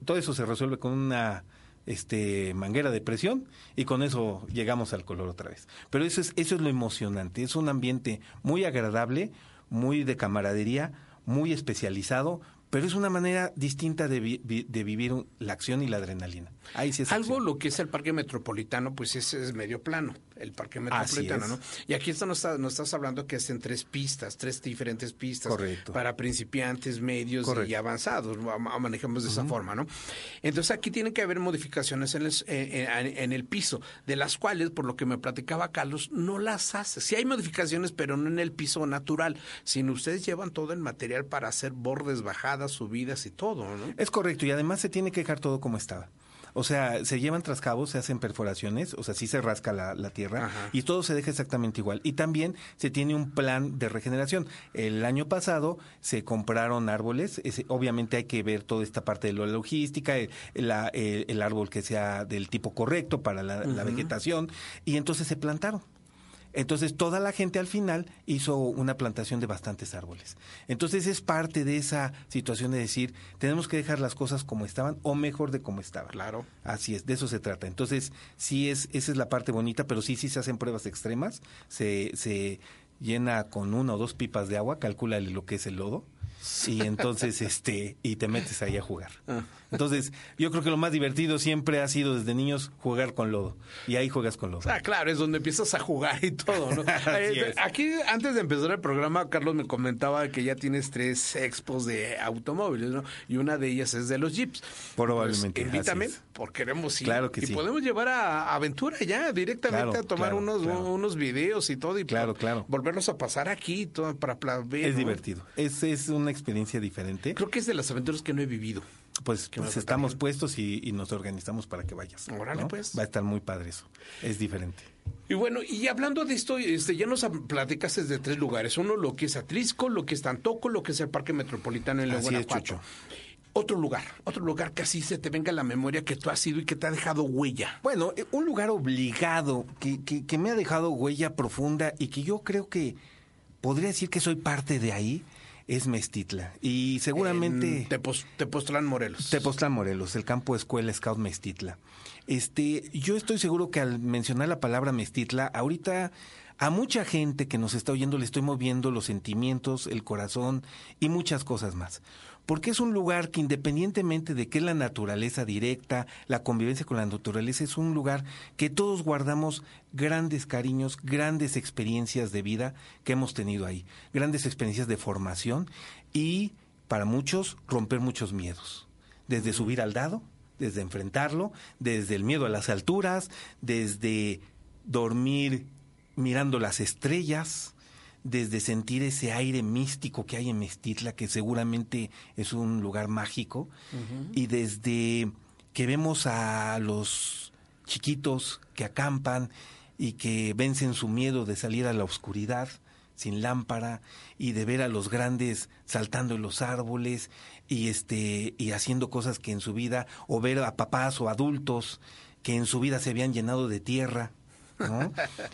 F: todo eso se resuelve con una este manguera de presión y con eso llegamos al color otra vez. Pero eso es eso es lo emocionante, es un ambiente muy agradable, muy de camaradería, muy especializado, pero es una manera distinta de, vi- de vivir la acción y la adrenalina. Ahí sí es
E: Algo
F: acción.
E: lo que es el parque metropolitano, pues es, es medio plano, el parque metropolitano. ¿no? Y aquí está, nos, está- nos estás hablando que es en tres pistas, tres diferentes pistas.
F: Correcto.
E: Para principiantes, medios
F: Correcto.
E: y avanzados, ma- ma- manejamos de esa forma, ¿no? Entonces aquí tiene que haber modificaciones en el, en el piso, de las cuales, por lo que me platicaba Carlos, no las hace. Sí hay modificaciones, pero no en el piso natural, sino ustedes llevan todo el material para hacer bordes, bajadas, subidas y todo, ¿no?
F: Es correcto, y además se tiene que dejar todo como estaba. O sea, se llevan trascabos, se hacen perforaciones, o sea, sí se rasca la, la tierra
E: Ajá.
F: y todo se deja exactamente igual. Y también se tiene un plan de regeneración. El año pasado se compraron árboles, ese- obviamente hay que ver toda esta parte de la logística, el, la- el- el árbol que sea del tipo correcto para la, la vegetación, y entonces se plantaron. Entonces toda la gente al final hizo una plantación de bastantes árboles. Entonces es parte de esa situación de decir, tenemos que dejar las cosas como estaban o mejor de como estaban.
E: Claro.
F: Así es, de eso se trata. Entonces sí es, esa es la parte bonita, pero sí, sí se hacen pruebas extremas. Se, se llena con una o dos pipas de agua, calcúlale lo que es el lodo. Y entonces, este, y te metes ahí a jugar.
E: Ah.
F: Entonces, yo creo que lo más divertido siempre ha sido desde niños jugar con lodo. Y ahí juegas con lodo.
E: Ah, claro, es donde empiezas a jugar y todo, ¿no? Eh. Aquí, antes de empezar el programa, Carlos me comentaba que ya tienes tres expos de automóviles, ¿no? Y una de ellas es de los Jeeps.
F: Probablemente,
E: Pues, invítame, porque queremos ir.
F: Claro que
E: y
F: sí.
E: podemos llevar a Aventura ya, directamente
F: Claro,
E: a tomar
F: claro,
E: unos,
F: claro.
E: unos videos y todo. Y
F: Claro, claro.
E: Volverlos a pasar aquí todo para, para ver.
F: Es
E: ¿no?
F: divertido. Es, es una experiencia diferente.
E: Creo que es de las aventuras que no he vivido.
F: Pues, pues estamos puestos y, y nos organizamos para que vayas.
E: Órale,
F: ¿no?
E: pues.
F: Va a estar muy padre eso. Es diferente.
E: Y bueno, y hablando de esto, este, ya nos platicaste de tres lugares. Uno, lo que es Atlisco, lo que es Tantoco, lo que es el Parque Metropolitano en
F: es,
E: Guanajuato. Otro lugar, otro lugar que así se te venga a la memoria que tú has ido y que te ha dejado huella.
F: Bueno, eh, un lugar obligado que, que, que me ha dejado huella profunda y que yo creo que podría decir que soy parte de ahí es Mestitla. Y seguramente...
E: En Tepos- Tepoztlán, Morelos.
F: Tepoztlán Morelos, el campo escuela Scout Mestitla. Este, yo estoy seguro que al mencionar la palabra Mestitla, ahorita a mucha gente que nos está oyendo le estoy moviendo los sentimientos, el corazón y muchas cosas más. Porque es un lugar que independientemente de que es la naturaleza directa, la convivencia con la naturaleza, es un lugar que todos guardamos grandes cariños, grandes experiencias de vida que hemos tenido ahí, grandes experiencias de formación y para muchos romper muchos miedos. Desde subir al dado, desde enfrentarlo, desde el miedo a las alturas, desde dormir mirando las estrellas, desde sentir ese aire místico que hay en Mestitla, que seguramente es un lugar mágico, y desde que vemos a los chiquitos que acampan y que vencen su miedo de salir a la oscuridad sin lámpara y de ver a los grandes saltando en los árboles y este y haciendo cosas que en su vida o ver a papás o adultos que en su vida se habían llenado de tierra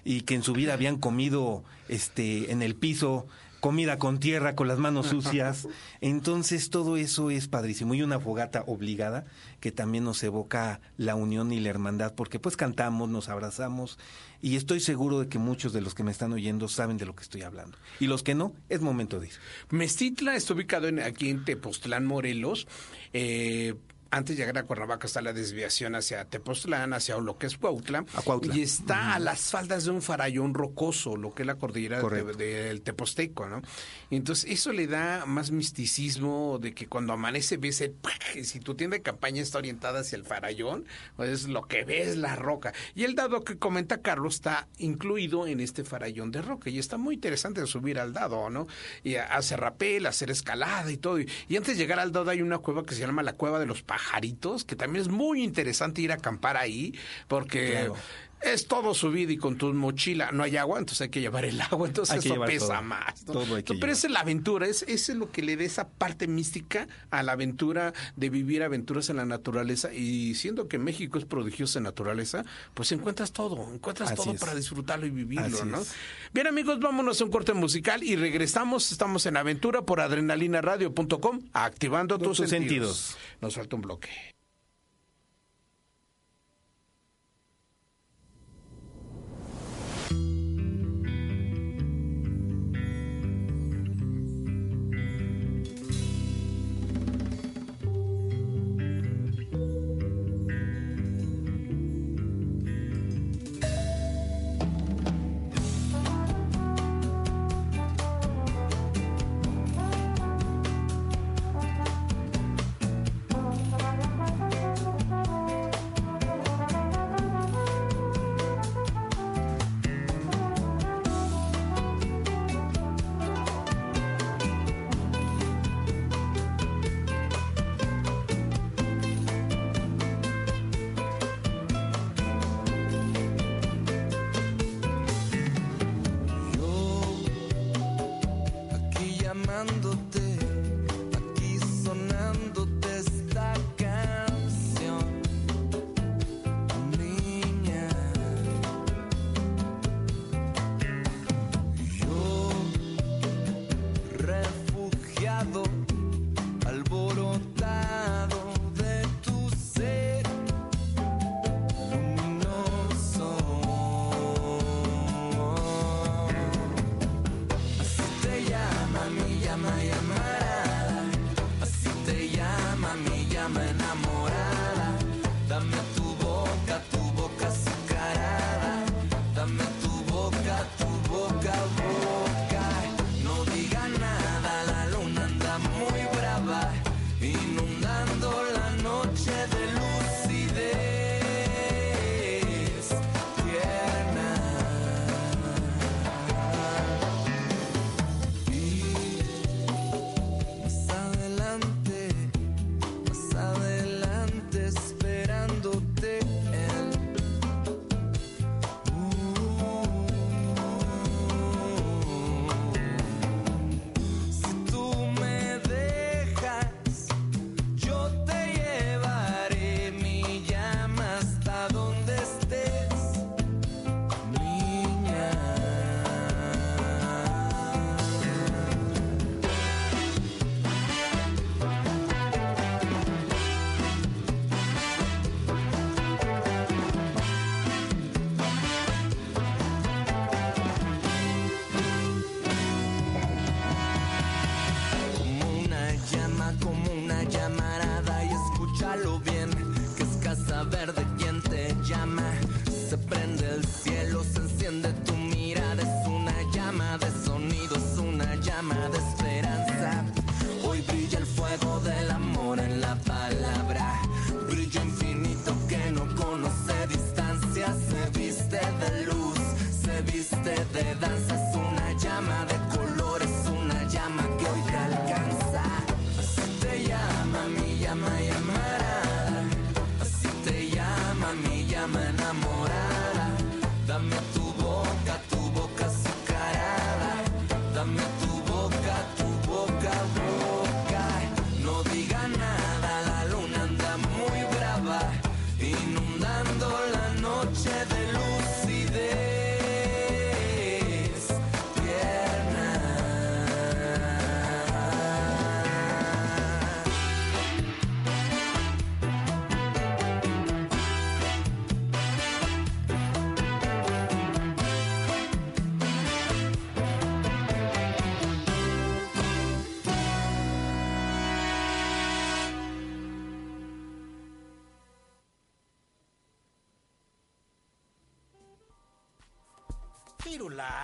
F: y que en su vida habían comido este en el piso comida con tierra con las manos sucias. Entonces todo eso es padrísimo. Y una fogata obligada que también nos evoca la unión y la hermandad porque pues cantamos nos abrazamos. Y estoy seguro de que muchos de los que me están oyendo saben de lo que estoy hablando. Y los que no es momento de ir.
E: Mestitla está ubicado en, aquí en Tepoztlán, Morelos. Eh, antes de llegar a Cuernavaca está la desviación hacia Tepoztlán, hacia lo que es Cuautla.
F: A Cuautla.
E: Y está a las faldas de un farallón rocoso, lo que es la cordillera de- del Teposteco, ¿no? Y entonces eso le da más misticismo de que cuando amanece ves el... y Si tu tienda de campaña está orientada hacia el farallón, pues lo que ves la roca. Y el dado que comenta Carlos está incluido en este farallón de roca. Y está muy interesante subir al dado, ¿no? Y hacer rapel, hacer escalada y todo. Y, y antes de llegar al dado hay una cueva que se llama la Cueva de los Pajaritos, que también es muy interesante ir a acampar ahí, porque...
B: es todo su vida y con tu mochila no hay agua, entonces hay que llevar el agua, entonces
E: Hay
B: eso pesa
E: todo.
B: más. ¿no?
E: Todo hay que
B: Pero
E: llevar.
B: esa es la aventura, es, eso es lo que le da esa parte mística a la aventura de vivir aventuras en la naturaleza y siendo que México es prodigioso en naturaleza, pues encuentras todo, encuentras
E: Así
B: todo
E: es.
B: para disfrutarlo y vivirlo,
E: Así
B: ¿no?
E: es.
B: Bien amigos, vámonos a un corte musical y regresamos, estamos en aventura por adrenalinaradio.com, activando tus,
E: Tus
B: sentidos.
E: sentidos.
B: Nos falta un bloque.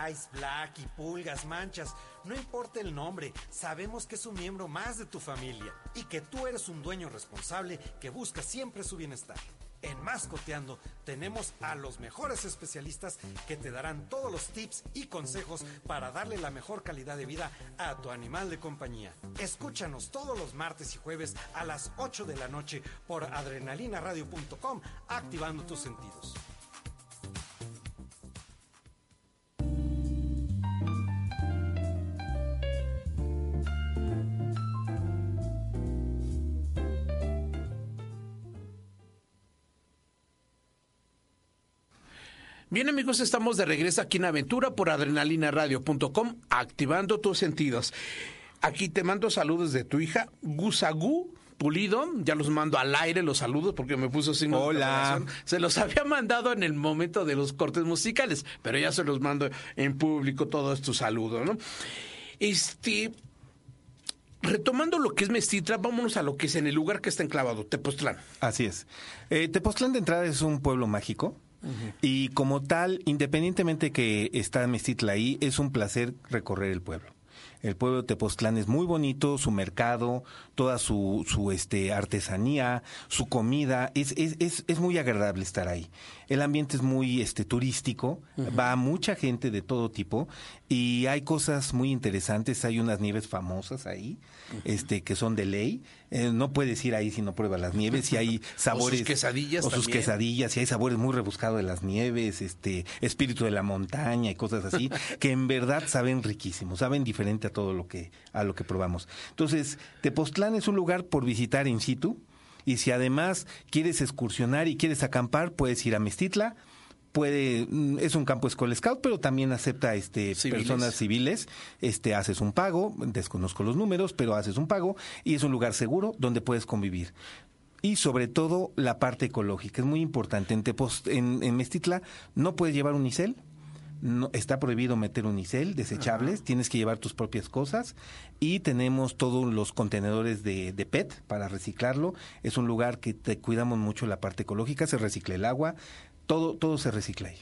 G: Firulais, Black y Pulgas, Manchas, no importa el nombre, sabemos que es un miembro más de tu familia y que tú eres un dueño responsable que busca siempre su bienestar. En Mascoteando tenemos a los mejores especialistas que te darán todos los tips y consejos para darle la mejor calidad de vida a tu animal de compañía. Escúchanos todos los martes y jueves a las 8 de la noche por adrenalinaradio.com activando tus sentidos.
E: Bien amigos, estamos de regreso aquí en Aventura por adrenalinaradio.com, activando tus sentidos. Aquí te mando saludos de tu hija, Gusagú Pulido, ya los mando al aire los saludos porque me puso signo
F: Hola.
E: Se los había mandado en el momento de los cortes musicales, pero ya se los mando en público todos tus saludos, ¿no? Este, retomando lo que es Mestitra, vámonos a lo que es en el lugar que está enclavado, Tepoztlán.
F: Así es. Eh, Tepoztlán de entrada es un pueblo mágico. Y como tal, independientemente que está Mestitla ahí, es un placer recorrer el pueblo. El pueblo de Tepoztlán es muy bonito, su mercado, toda su, su este, artesanía, su comida, es, es, es, es muy agradable estar ahí. El ambiente es muy este, turístico, va mucha gente de todo tipo y hay cosas muy interesantes, hay unas nieves famosas ahí, este, que son de ley. Eh, no puedes ir ahí si no pruebas las nieves y hay sabores.
E: quesadillas
F: O sus
E: también.
F: quesadillas y hay sabores muy rebuscados de las nieves, este, espíritu de la montaña y cosas así, que en verdad saben riquísimos, saben diferente a todo lo que, a lo que probamos. Entonces, Tepoztlán es un lugar por visitar in situ. Y si además quieres excursionar y quieres acampar, puedes ir a Mestitla. Puede, mm, es un campo escuela scout, pero también acepta este
E: Civiles.
F: personas civiles. Este haces un pago, desconozco los números, pero haces un pago y es un lugar seguro donde puedes convivir. Y sobre todo la parte ecológica, es muy importante. En, Tepoz- en, en Mestitla no puedes llevar unicel, no, está prohibido meter unicel, desechables, tienes que llevar tus propias cosas y tenemos todos los contenedores de, de PET para reciclarlo. Es un lugar que te cuidamos mucho la parte ecológica, se recicla el agua, todo, todo se recicla ahí.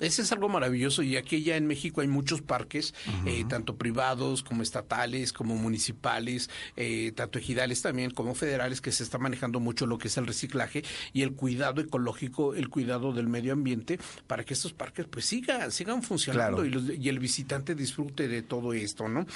E: Ese es algo maravilloso y aquí ya en México hay muchos parques, eh, tanto privados como estatales, como municipales, eh, tanto ejidales también como federales, que se está manejando mucho lo que es el reciclaje y el cuidado ecológico, el cuidado del medio ambiente, para que estos parques pues sigan, sigan funcionando
F: Claro.
E: y, los- y el visitante disfrute de todo esto, ¿no?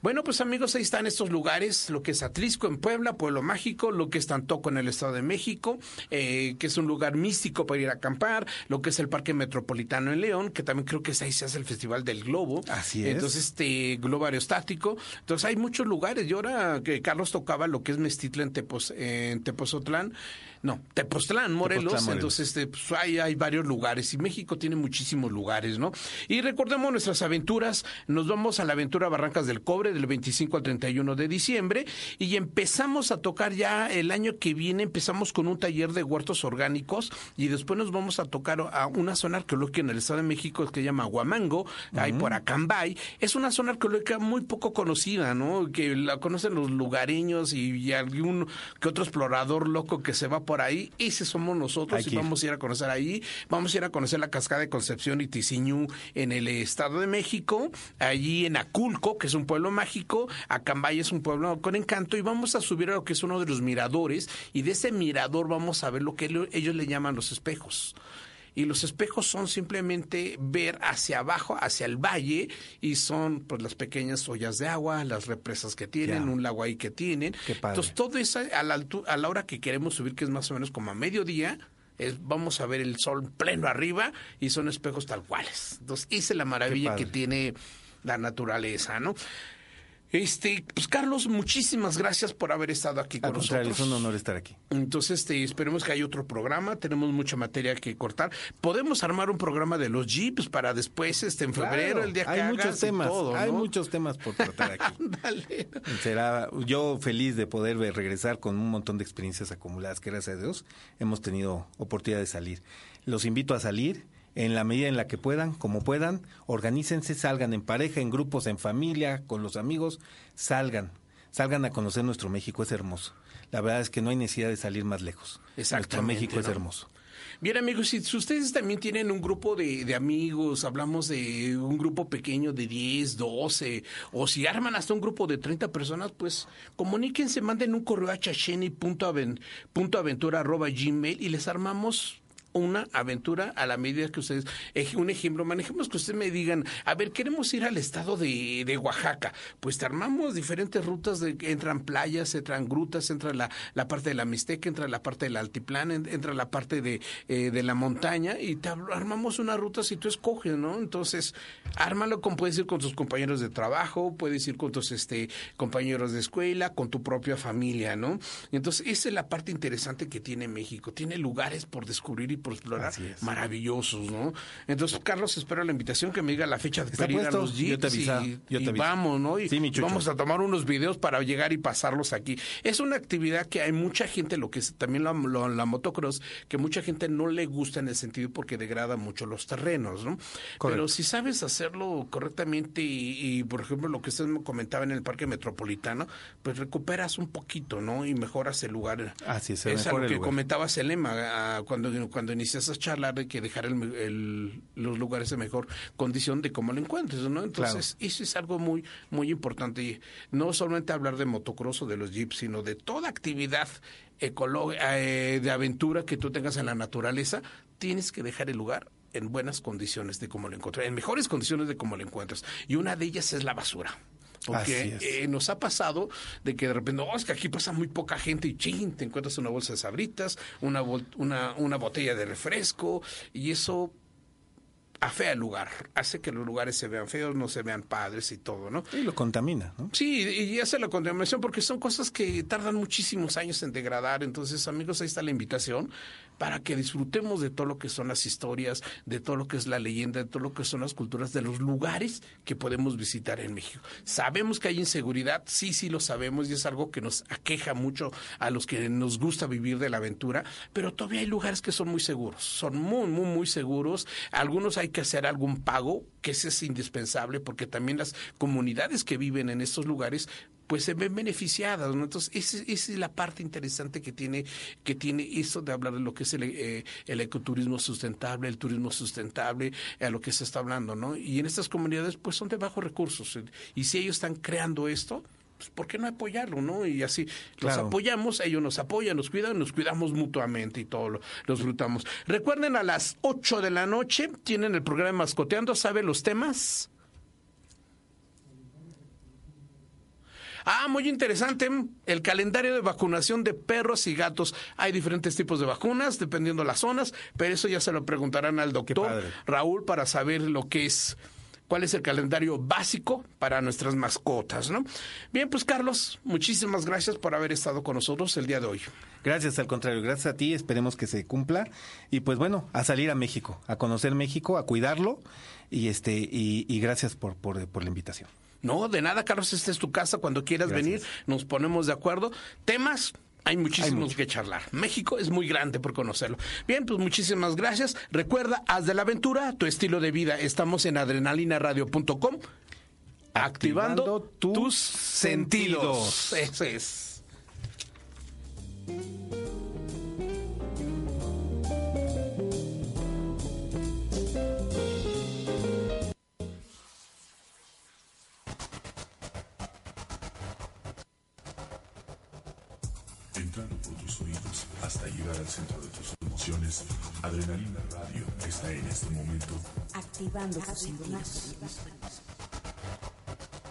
E: Bueno, pues amigos, ahí están estos lugares, lo que es Atlisco en Puebla, Pueblo Mágico, lo que es Tantoco en el Estado de México, eh, que es un lugar místico para ir a acampar, lo que es el Parque Metropolitano en León, que también creo que es ahí se hace el Festival del Globo.
F: Así es.
E: Entonces, este globo aerostático. Entonces, hay muchos lugares. Y ahora que Carlos tocaba lo que es Mestitla en, Tepos, en Tepozotlán, no, Tepoztlán, Morelos.
F: Tepoztlán, Morelos.
E: Entonces, este, pues, hay, hay varios lugares y México tiene muchísimos lugares, ¿no? Y recordemos nuestras aventuras. Nos vamos a la aventura Barrancas del Cobre del 25 al 31 de diciembre y empezamos a tocar ya el año que viene. Empezamos con un taller de huertos orgánicos y después nos vamos a tocar a una zona arqueológica en el Estado de México que se llama Huamango, ahí por Acambay. Es una zona arqueológica muy poco conocida, ¿no? Que la conocen los lugareños y, y algún que otro explorador loco que se va por ahí. Ese somos nosotros y vamos a ir a conocer ahí. Vamos a ir a conocer la cascada de Concepción y Ticiñú en el Estado de México. Allí en Aculco, que es un pueblo mágico. Acambay es un pueblo con encanto. Y vamos a subir a lo que es uno de los miradores. Y de ese mirador vamos a ver lo que lo- ellos le llaman los espejos. Y los espejos son simplemente ver hacia abajo, hacia el valle, y son pues las pequeñas ollas de agua, las represas que tienen,
F: Ya.
E: un lago ahí que tienen.
F: Qué padre.
E: Entonces, todo eso a la, altu- a la hora que queremos subir, que es más o menos como a mediodía, es, vamos a ver el sol pleno arriba y son espejos tal cuales. Entonces, es la maravilla que tiene la naturaleza, ¿no? Este, pues Carlos, muchísimas gracias por haber estado aquí con
F: Al
E: nosotros.
F: es un honor estar aquí.
E: Entonces, este, esperemos que haya otro programa. Tenemos mucha materia que cortar. Podemos armar un programa de los Jeeps para después, este, en febrero,
F: Claro,
E: el día que
F: hay
E: hagas
F: muchos temas,
E: todo,
F: hay muchos temas por tratar aquí. Será yo feliz de poder regresar con un montón de experiencias acumuladas que gracias a Dios hemos tenido oportunidad de salir. Los invito a salir en la medida en la que puedan, como puedan, organícense, salgan en pareja, en grupos, en familia, con los amigos, salgan, salgan a conocer nuestro México, es hermoso. La verdad es que no hay necesidad de salir más lejos. Nuestro México es hermoso.
E: Bien, amigos, si si ustedes también tienen un grupo de, de amigos, hablamos de un grupo pequeño de 10, 12, o si arman hasta un grupo de 30 personas, pues comuníquense, manden un correo a chacheni.aventura.gmail y les armamos una aventura a la medida que ustedes, un ejemplo, manejemos que ustedes me digan, a ver, queremos ir al estado de, de Oaxaca, pues te armamos diferentes rutas, de, entran playas, entran grutas, entra la, la parte de la Mixteca, entra la parte del altiplano, en- entra la parte de, eh, de la montaña y te armamos una ruta si tú escoges, ¿no? Entonces, ármalo con, puedes ir con tus compañeros de trabajo, puedes ir con tus este, compañeros de escuela, con tu propia familia, ¿no? Entonces, esa es la parte interesante que tiene México, tiene lugares por descubrir y por explorar maravillosos, ¿no? Entonces, Carlos, espero la invitación que me diga la fecha de ir a los
F: Yo te
E: jeeps
F: avisa,
E: y,
F: yo te
E: y vamos, ¿no? Y
F: Sí, mi
E: vamos a tomar unos videos para llegar y pasarlos aquí. Es una actividad que hay mucha gente, lo que es también la, lo- la motocross, que mucha gente no le gusta en el sentido porque degrada mucho los terrenos, ¿no? Pero si sabes hacerlo correctamente y, y, por ejemplo, lo que usted me comentaba en el parque metropolitano, pues recuperas un poquito, ¿no? Y mejoras el lugar.
F: Así es,
E: es algo que
F: lugar.
E: comentabas el lema ah, cuando, cuando inicias a charlar de que dejar el- el- los lugares en mejor condición de cómo lo encuentres, ¿no? Entonces, eso es algo muy, muy importante. Y no solamente hablar de motocross o de los jeeps, sino de toda actividad ecológica, de aventura que tú tengas en la naturaleza, tienes que dejar el lugar en buenas condiciones de cómo lo encuentras, en mejores condiciones de cómo lo encuentras. Y una de ellas es la basura. Porque eh, nos ha pasado de que de repente, oh, es que aquí pasa muy poca gente y ching, te encuentras una bolsa de sabritas, una, bol- una, una botella de refresco y eso afea el lugar, hace que los lugares se vean feos, no se vean padres y todo, ¿no?
F: Y lo contamina, ¿no?
E: Sí, y hace la contaminación porque son cosas que tardan muchísimos años en degradar. Entonces, amigos, ahí está la invitación para que disfrutemos de todo lo que son las historias, de todo lo que es la leyenda, de todo lo que son las culturas, de los lugares que podemos visitar en México. Sabemos que hay inseguridad, sí, sí lo sabemos y es algo que nos aqueja mucho a los que nos gusta vivir de la aventura, pero todavía hay lugares que son muy seguros, son muy, muy, muy seguros. Algunos hay que hacer algún pago, que ese es indispensable porque también las comunidades que viven en estos lugares pues se ven beneficiadas, ¿no? Entonces, esa, esa es la parte interesante que tiene, que tiene eso de hablar de lo que es el, eh, el ecoturismo sustentable, el turismo sustentable, a lo que se está hablando, ¿no? Y en estas comunidades, pues son de bajos recursos. Y si ellos están creando esto, pues ¿por qué no apoyarlo, no? Y así los apoyamos, ellos nos apoyan, nos cuidan, nos cuidamos mutuamente y todo lo, lo disfrutamos. Recuerden, a las 8 de la noche tienen el programa Mascoteando, ¿saben los temas? Ah, muy interesante. El calendario de vacunación de perros y gatos. Hay diferentes tipos de vacunas, dependiendo las zonas, pero eso ya se lo preguntarán al doctor. Raúl para saber lo que es. ¿Cuál es el calendario básico para nuestras mascotas, no? Bien, pues Carlos, muchísimas gracias por haber estado con nosotros el día de hoy.
F: Gracias, al contrario, gracias a ti, esperemos que se cumpla. Y pues bueno, a salir a México, a conocer México, a cuidarlo. Y este, y, y gracias por, por, por la invitación.
E: No, de nada, Carlos, esta es tu casa. Cuando quieras
F: Gracias.
E: venir, nos ponemos de acuerdo. Temas, hay muchísimos que charlar. México es muy grande por conocerlo. Bien, pues muchísimas gracias. Recuerda, haz de la aventura tu estilo de vida. Estamos en adrenalinaradio.com. Activando,
F: Activando
E: tus
F: tus
E: sentidos.
F: sentidos.
E: Eso es.
C: Llegar al centro de tus emociones, Adrenalina Radio está en este momento
D: Activando tus sentidos.